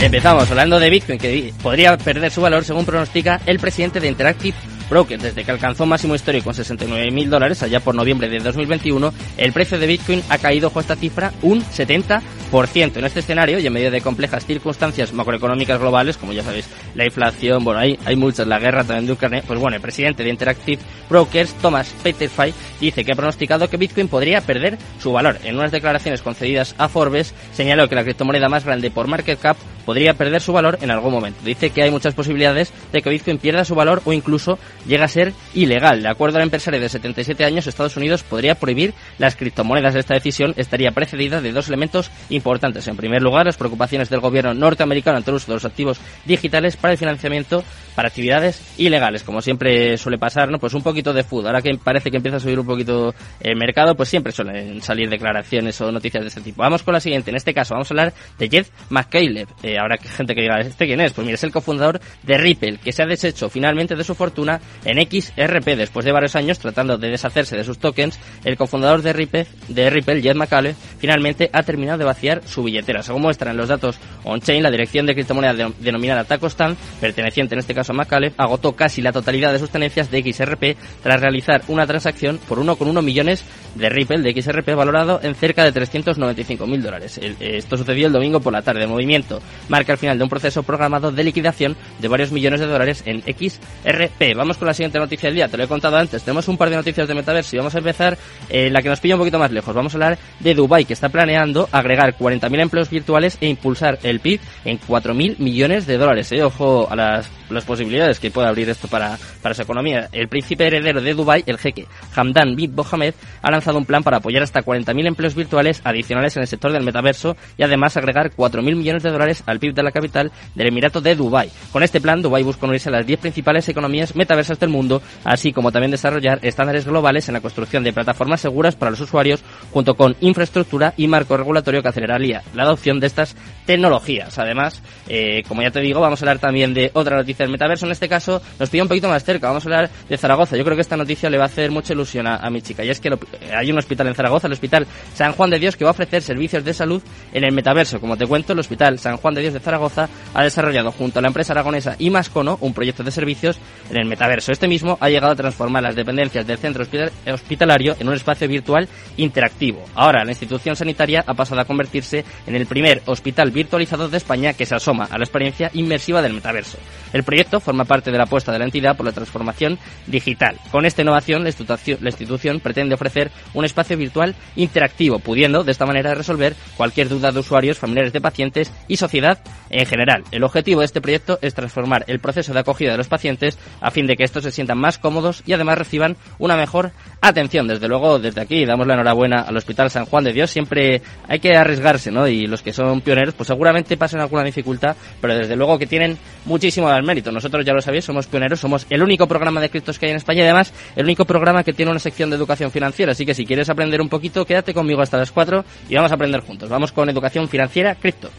Empezamos hablando de Bitcoin, que podría perder su valor según pronostica el presidente de Interactive Brokers. Desde que alcanzó máximo histórico en 69 mil dólares allá por noviembre de 2021, el precio de Bitcoin ha caído con esta cifra un 70%. En este escenario y en medio de complejas circunstancias macroeconómicas globales, como ya sabéis, la inflación, bueno, hay, hay muchas, la guerra también de Ucrania, pues bueno, el presidente de Interactive Brokers, Thomas Peterfy, dice que ha pronosticado que Bitcoin podría perder su valor. En unas declaraciones concedidas a Forbes, señaló que la criptomoneda más grande por market cap podría perder su valor en algún momento. Dice que hay muchas posibilidades de que Bitcoin pierda su valor o incluso llegue a ser ilegal. De acuerdo al empresario de 77 años, Estados Unidos podría prohibir las criptomonedas. Esta decisión estaría precedida de dos elementos importantes. En primer lugar, las preocupaciones del gobierno norteamericano ante el uso de los activos digitales para el financiamiento para actividades ilegales, como siempre suele pasar, ¿no? Pues un poquito de food. Ahora que parece que empieza a subir un poquito el mercado, pues siempre suelen salir declaraciones o noticias de este tipo. Vamos con la siguiente. En este caso vamos a hablar de Jeff McCaleb. Eh, que gente que diga, ¿este quién es? Pues mira, es el cofundador de Ripple, que se ha deshecho finalmente de su fortuna en XRP. Después de varios años tratando de deshacerse de sus tokens, el cofundador de Ripple, de Ripple Jeff McCaleb, finalmente ha terminado de vaciar su billetera. Según muestran los datos on-chain, la dirección de criptomoneda denominada Tacostan, perteneciente en este caso a McCaleb, agotó casi la totalidad de sus tenencias de XRP tras realizar una transacción por 1,1 millones de Ripple de XRP valorado en cerca de 395 mil dólares. Esto sucedió el domingo por la tarde. El movimiento marca el final de un proceso programado de liquidación de varios millones de dólares en XRP. Vamos con la siguiente noticia del día. Te lo he contado antes. Tenemos un par de noticias de metaverso y vamos a empezar eh, la que nos pilla un poquito más lejos. Vamos a hablar de Dubai que está planeando agregar 40.000 empleos virtuales e impulsar el PIB en 4.000 millones de dólares. Eh. Ojo a las, las posibilidades que puede abrir esto para, para su economía. El príncipe heredero de Dubai, el jeque Hamdan bin Mohamed, ha lanzado un plan para apoyar hasta 40.000 empleos virtuales adicionales en el sector del metaverso y además agregar 4.000 millones de dólares al PIB de la capital del Emirato de Dubai. Con este plan, Dubai busca unirse a las 10 principales economías metaversas del mundo, así como también desarrollar estándares globales en la construcción de plataformas seguras para los usuarios, junto con infraestructura y marco regulatorio que aceleraría la adopción de estas tecnologías. Además, eh, como ya te digo, vamos a hablar también de otra noticia del metaverso. En este caso, nos pide un poquito más cerca. Vamos a hablar de Zaragoza. Yo creo que esta noticia le va a hacer mucha ilusión a, mi chica. Y es que hay un hospital en Zaragoza, el Hospital San Juan de Dios, que va a ofrecer servicios de salud en el metaverso. Como te cuento, el Hospital San Juan de Dios de Zaragoza ha desarrollado junto a la empresa aragonesa Imascono un proyecto de servicios en el metaverso. Este mismo ha llegado a transformar las dependencias del centro hospitalario en un espacio virtual interactivo. Ahora, la institución sanitaria ha pasado a convertirse en el primer hospital virtualizado de España que se asoma a la experiencia inmersiva del metaverso. El proyecto forma parte de la apuesta de la entidad por la transformación digital. Con esta innovación, la institución, la institución pretende ofrecer un espacio virtual interactivo, pudiendo de esta manera resolver cualquier duda de usuarios, familiares de pacientes y sociedad en general. El objetivo de este proyecto es transformar el proceso de acogida de los pacientes a fin de que estos se sientan más cómodos y además reciban una mejor atención. Desde luego, desde aquí damos la enhorabuena al Hospital San Juan de Dios. Siempre hay que arriesgarse, ¿no? Y los que son pioneros, pues seguramente pasan alguna dificultad, pero desde luego que tienen muchísimo al mérito. Nosotros ya lo sabéis, somos pioneros, somos el único programa de criptos que hay en España y además el único programa que tiene una sección de educación financiera. Así que si quieres aprender un poquito, quédate conmigo hasta las 4 y vamos a aprender juntos. Vamos con educación financiera cripto.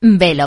Velo